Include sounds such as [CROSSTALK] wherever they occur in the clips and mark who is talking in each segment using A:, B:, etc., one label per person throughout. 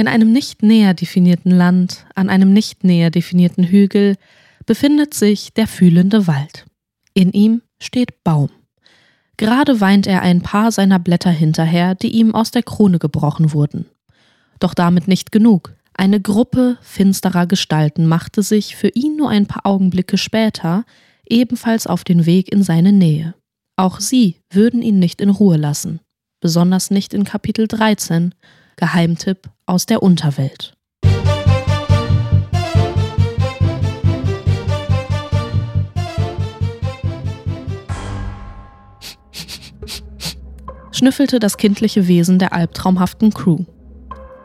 A: In einem nicht näher definierten Land, an einem nicht näher definierten Hügel, befindet sich der fühlende Wald. In ihm steht Baum. Gerade weint er ein paar seiner Blätter hinterher, die ihm aus der Krone gebrochen wurden. Doch damit nicht genug. Eine Gruppe finsterer Gestalten machte sich für ihn nur ein paar Augenblicke später ebenfalls auf den Weg in seine Nähe. Auch sie würden ihn nicht in Ruhe lassen, besonders nicht in Kapitel 13, Geheimtipp aus der Unterwelt. schnüffelte das kindliche Wesen der albtraumhaften Crew.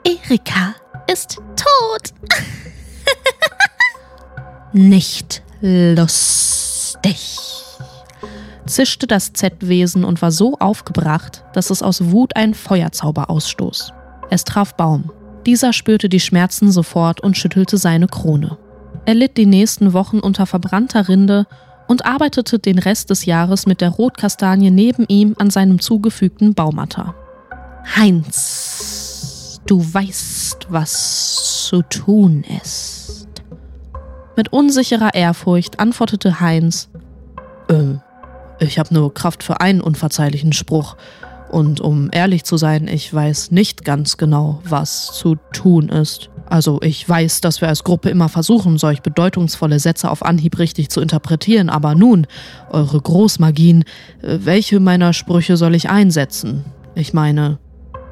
B: Erika ist tot. [LAUGHS]
A: Nicht lustig, zischte das Z-Wesen und war so aufgebracht, dass es aus Wut einen Feuerzauber ausstoß. Es traf Baum. Dieser spürte die Schmerzen sofort und schüttelte seine Krone. Er litt die nächsten Wochen unter verbrannter Rinde und arbeitete den Rest des Jahres mit der Rotkastanie neben ihm an seinem zugefügten Baumatter. Heinz, du weißt, was zu tun ist. Mit unsicherer Ehrfurcht antwortete Heinz, äh, ich habe nur Kraft für einen unverzeihlichen Spruch. Und um ehrlich zu sein, ich weiß nicht ganz genau, was zu tun ist. Also ich weiß, dass wir als Gruppe immer versuchen, solch bedeutungsvolle Sätze auf Anhieb richtig zu interpretieren, aber nun, eure Großmagien, welche meiner Sprüche soll ich einsetzen? Ich meine,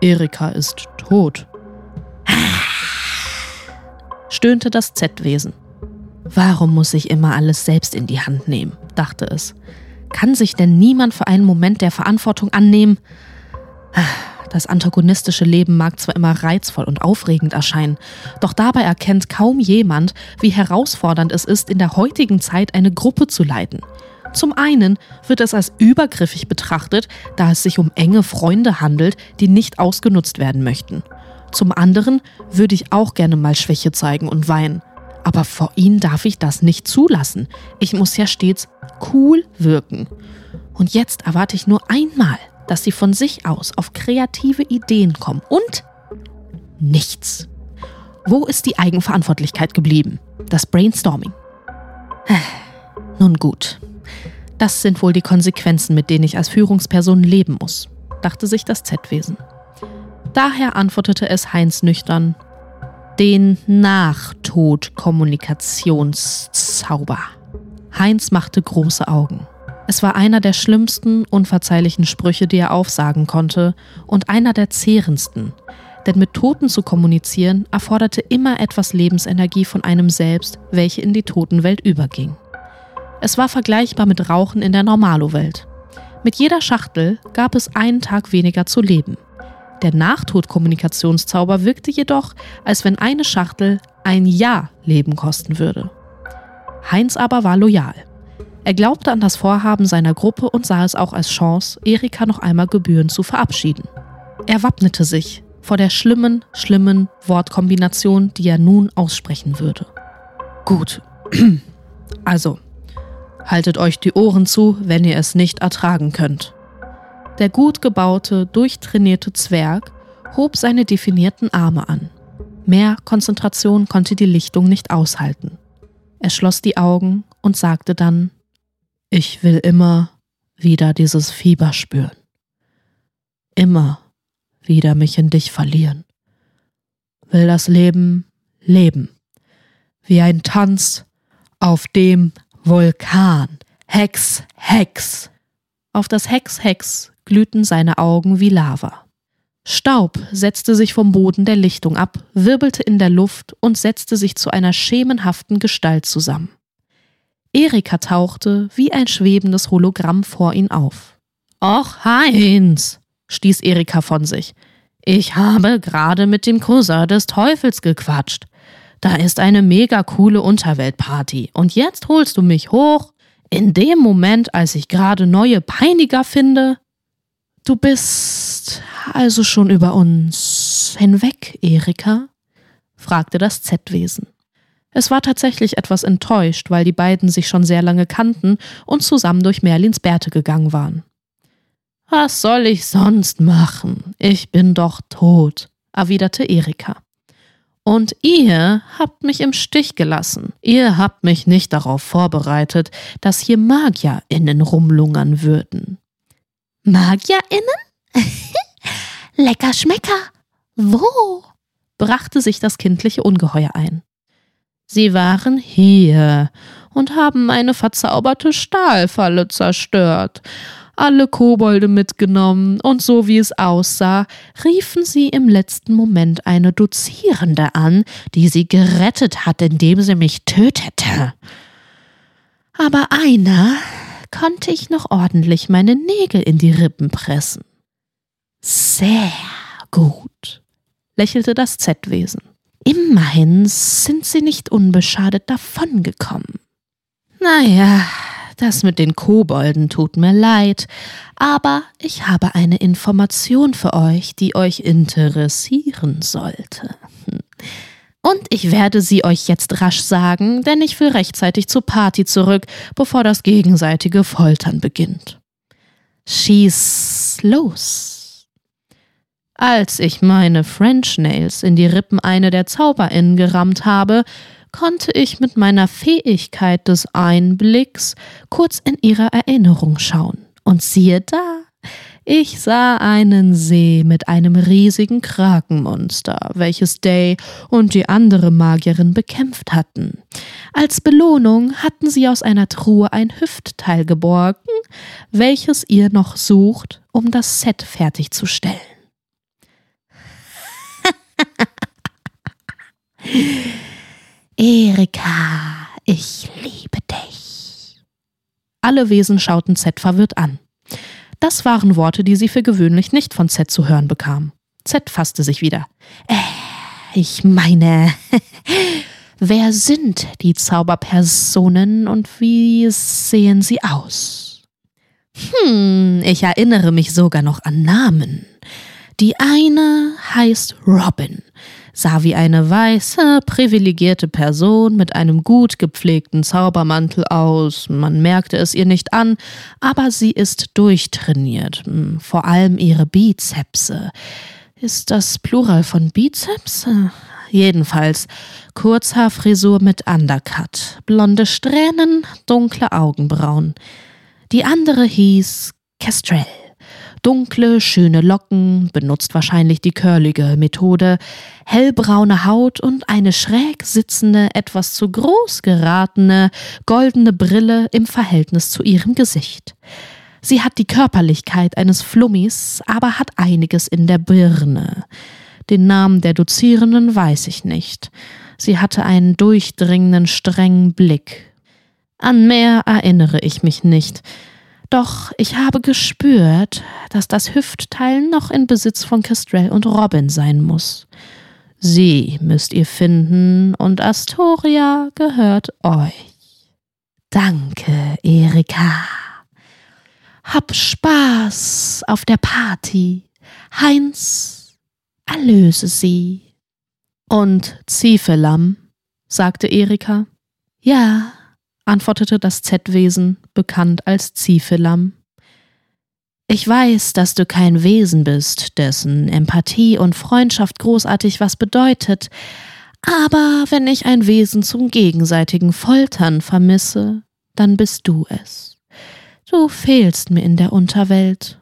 A: Erika ist tot. stöhnte das Z-Wesen. Warum muss ich immer alles selbst in die Hand nehmen? dachte es. Kann sich denn niemand für einen Moment der Verantwortung annehmen? Das antagonistische Leben mag zwar immer reizvoll und aufregend erscheinen, doch dabei erkennt kaum jemand, wie herausfordernd es ist, in der heutigen Zeit eine Gruppe zu leiten. Zum einen wird es als übergriffig betrachtet, da es sich um enge Freunde handelt, die nicht ausgenutzt werden möchten. Zum anderen würde ich auch gerne mal Schwäche zeigen und weinen. Aber vor ihnen darf ich das nicht zulassen. Ich muss ja stets cool wirken. Und jetzt erwarte ich nur einmal, dass sie von sich aus auf kreative Ideen kommen. Und nichts. Wo ist die Eigenverantwortlichkeit geblieben? Das Brainstorming. [SIGHS] Nun gut. Das sind wohl die Konsequenzen, mit denen ich als Führungsperson leben muss, dachte sich das Z-Wesen. Daher antwortete es Heinz nüchtern, den Nachtod-Kommunikationszauber. Heinz machte große Augen. Es war einer der schlimmsten, unverzeihlichen Sprüche, die er aufsagen konnte, und einer der zehrendsten. Denn mit Toten zu kommunizieren erforderte immer etwas Lebensenergie von einem selbst, welche in die Totenwelt überging. Es war vergleichbar mit Rauchen in der Normalo-Welt. Mit jeder Schachtel gab es einen Tag weniger zu leben. Der Nachtodkommunikationszauber wirkte jedoch, als wenn eine Schachtel ein Jahr Leben kosten würde. Heinz aber war loyal. Er glaubte an das Vorhaben seiner Gruppe und sah es auch als Chance, Erika noch einmal gebührend zu verabschieden. Er wappnete sich vor der schlimmen, schlimmen Wortkombination, die er nun aussprechen würde. Gut. [CLEARS THROAT] Also, haltet euch die Ohren zu, wenn ihr es nicht ertragen könnt. Der gut gebaute, durchtrainierte Zwerg hob seine definierten Arme an. Mehr Konzentration konnte die Lichtung nicht aushalten. Er schloss die Augen und sagte dann ich will immer wieder dieses Fieber spüren. Immer wieder mich in dich verlieren. Will das Leben leben. Wie ein Tanz auf dem Vulkan. Hex, Hex. Auf das Hex, Hex glühten seine Augen wie Lava. Staub setzte sich vom Boden der Lichtung ab, wirbelte in der Luft und setzte sich zu einer schemenhaften Gestalt zusammen. Erika tauchte wie ein schwebendes Hologramm vor ihn auf. Och, Heinz, stieß Erika von sich. Ich habe gerade mit dem Cousin des Teufels gequatscht. Da ist eine mega coole Unterweltparty. Und jetzt holst du mich hoch? In dem Moment, als ich gerade neue Peiniger finde? Du bist also schon über uns hinweg, Erika? fragte das Z-Wesen. Es war tatsächlich etwas enttäuscht, weil die beiden sich schon sehr lange kannten und zusammen durch Merlins Bärte gegangen waren. Was soll ich sonst machen? Ich bin doch tot, erwiderte Erika. Und ihr habt mich im Stich gelassen. Ihr habt mich nicht darauf vorbereitet, dass hier MagierInnen rumlungern würden.
B: MagierInnen? [LAUGHS] Lecker Schmecker. Wo?
A: brachte sich das kindliche Ungeheuer ein. Sie waren hier und haben eine verzauberte Stahlfalle zerstört alle Kobolde mitgenommen, und so wie es aussah, riefen sie im letzten Moment eine Dozierende an, die sie gerettet hat, indem sie mich tötete. Aber einer konnte ich noch ordentlich meine Nägel in die Rippen pressen. Sehr gut, lächelte das Z-Wesen. Immerhin sind sie nicht unbeschadet davongekommen. Naja, das mit den Kobolden tut mir leid, aber ich habe eine Information für euch, die euch interessieren sollte. Und ich werde sie euch jetzt rasch sagen, denn ich will rechtzeitig zur Party zurück, bevor das gegenseitige Foltern beginnt. Schieß los. Als ich meine French Nails in die Rippen eine der ZauberInnen gerammt habe, konnte ich mit meiner Fähigkeit des Einblicks kurz in ihre Erinnerung schauen. Und siehe da, ich sah einen See mit einem riesigen Krakenmonster, welches Day und die andere Magierin bekämpft hatten. Als Belohnung hatten sie aus einer Truhe ein Hüftteil geborgen, welches ihr noch sucht, um das Set fertigzustellen. [LAUGHS]
B: Erika, ich liebe dich.
A: Alle Wesen schauten Z verwirrt an. Das waren Worte, die sie für gewöhnlich nicht von Z zu hören bekam. Z fasste sich wieder.
B: Äh, ich meine, [LAUGHS] wer sind die Zauberpersonen und wie sehen sie aus?
A: Hm, ich erinnere mich sogar noch an Namen. Die eine heißt Robin sah wie eine weiße, privilegierte Person mit einem gut gepflegten Zaubermantel aus. Man merkte es ihr nicht an, aber sie ist durchtrainiert, hm, vor allem ihre Bizepse. Ist das Plural von Bizeps? Jedenfalls Kurzhaarfrisur mit Undercut, blonde Strähnen, dunkle Augenbrauen. Die andere hieß Kestrel. Dunkle, schöne Locken, benutzt wahrscheinlich die curlige Methode, hellbraune Haut und eine schräg sitzende, etwas zu groß geratene, goldene Brille im Verhältnis zu ihrem Gesicht. Sie hat die Körperlichkeit eines Flummis, aber hat einiges in der Birne. Den Namen der Dozierenden weiß ich nicht. Sie hatte einen durchdringenden, strengen Blick. An mehr erinnere ich mich nicht. Doch ich habe gespürt, dass das Hüftteil noch in Besitz von Kestrel und Robin sein muss. Sie müsst ihr finden und Astoria gehört euch. Danke, Erika. Hab Spaß auf der Party. Heinz, erlöse sie. Und Ziefelam, sagte Erika. Ja, antwortete das Z-Wesen, bekannt als Ziefelam. Ich weiß, dass du kein Wesen bist, dessen Empathie und Freundschaft großartig was bedeutet, aber wenn ich ein Wesen zum gegenseitigen Foltern vermisse, dann bist du es. Du fehlst mir in der Unterwelt.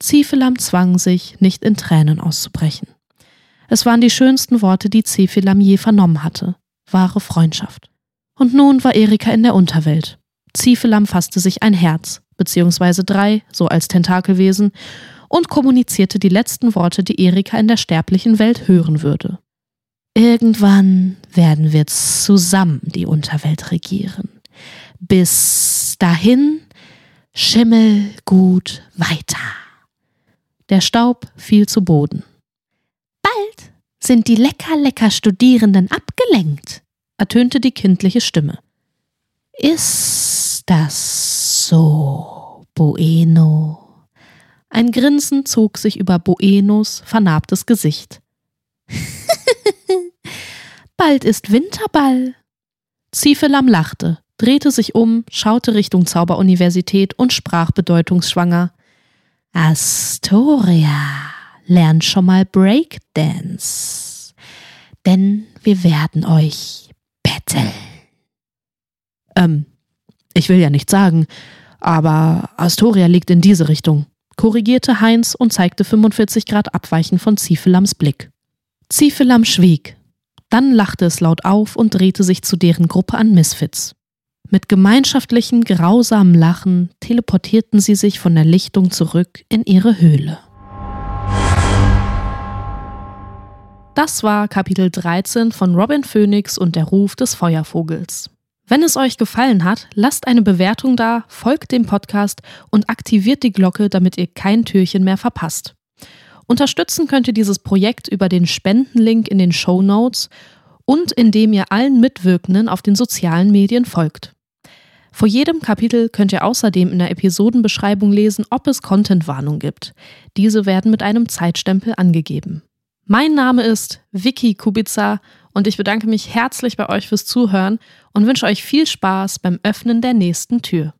A: Ziefelam zwang sich, nicht in Tränen auszubrechen. Es waren die schönsten Worte, die Zephilam je vernommen hatte. Wahre Freundschaft. Und nun war Erika in der Unterwelt. Ziefelam fasste sich ein Herz, beziehungsweise drei, so als Tentakelwesen, und kommunizierte die letzten Worte, die Erika in der sterblichen Welt hören würde. Irgendwann werden wir zusammen die Unterwelt regieren. Bis dahin Schimmel gut weiter. Der Staub fiel zu Boden.
B: Bald sind die lecker lecker Studierenden abgelenkt,
A: ertönte die kindliche Stimme.
B: Ist das so, Bueno?
A: Ein Grinsen zog sich über Buenos vernarbtes Gesicht. [LAUGHS]
B: Bald ist Winterball.
A: Ziefelam lachte, drehte sich um, schaute Richtung Zauberuniversität und sprach bedeutungsschwanger.
B: Astoria lernt schon mal Breakdance. denn wir werden euch betteln.
A: Ähm, ich will ja nichts sagen, aber Astoria liegt in diese Richtung, korrigierte Heinz und zeigte 45 Grad abweichend von Ziefelams Blick. Ziefelam schwieg. Dann lachte es laut auf und drehte sich zu deren Gruppe an Misfits. Mit gemeinschaftlichem, grausamen Lachen teleportierten sie sich von der Lichtung zurück in ihre Höhle. Das war Kapitel 13 von Robin Phoenix und der Ruf des Feuervogels. Wenn es euch gefallen hat, lasst eine Bewertung da, folgt dem Podcast und aktiviert die Glocke, damit ihr kein Türchen mehr verpasst. Unterstützen könnt ihr dieses Projekt über den Spendenlink in den Show Notes und indem ihr allen Mitwirkenden auf den sozialen Medien folgt. Vor jedem Kapitel könnt ihr außerdem in der Episodenbeschreibung lesen, ob es Contentwarnung gibt. Diese werden mit einem Zeitstempel angegeben. Mein Name ist Vicky Kubica und ich bedanke mich herzlich bei euch fürs Zuhören und wünsche euch viel Spaß beim Öffnen der nächsten Tür.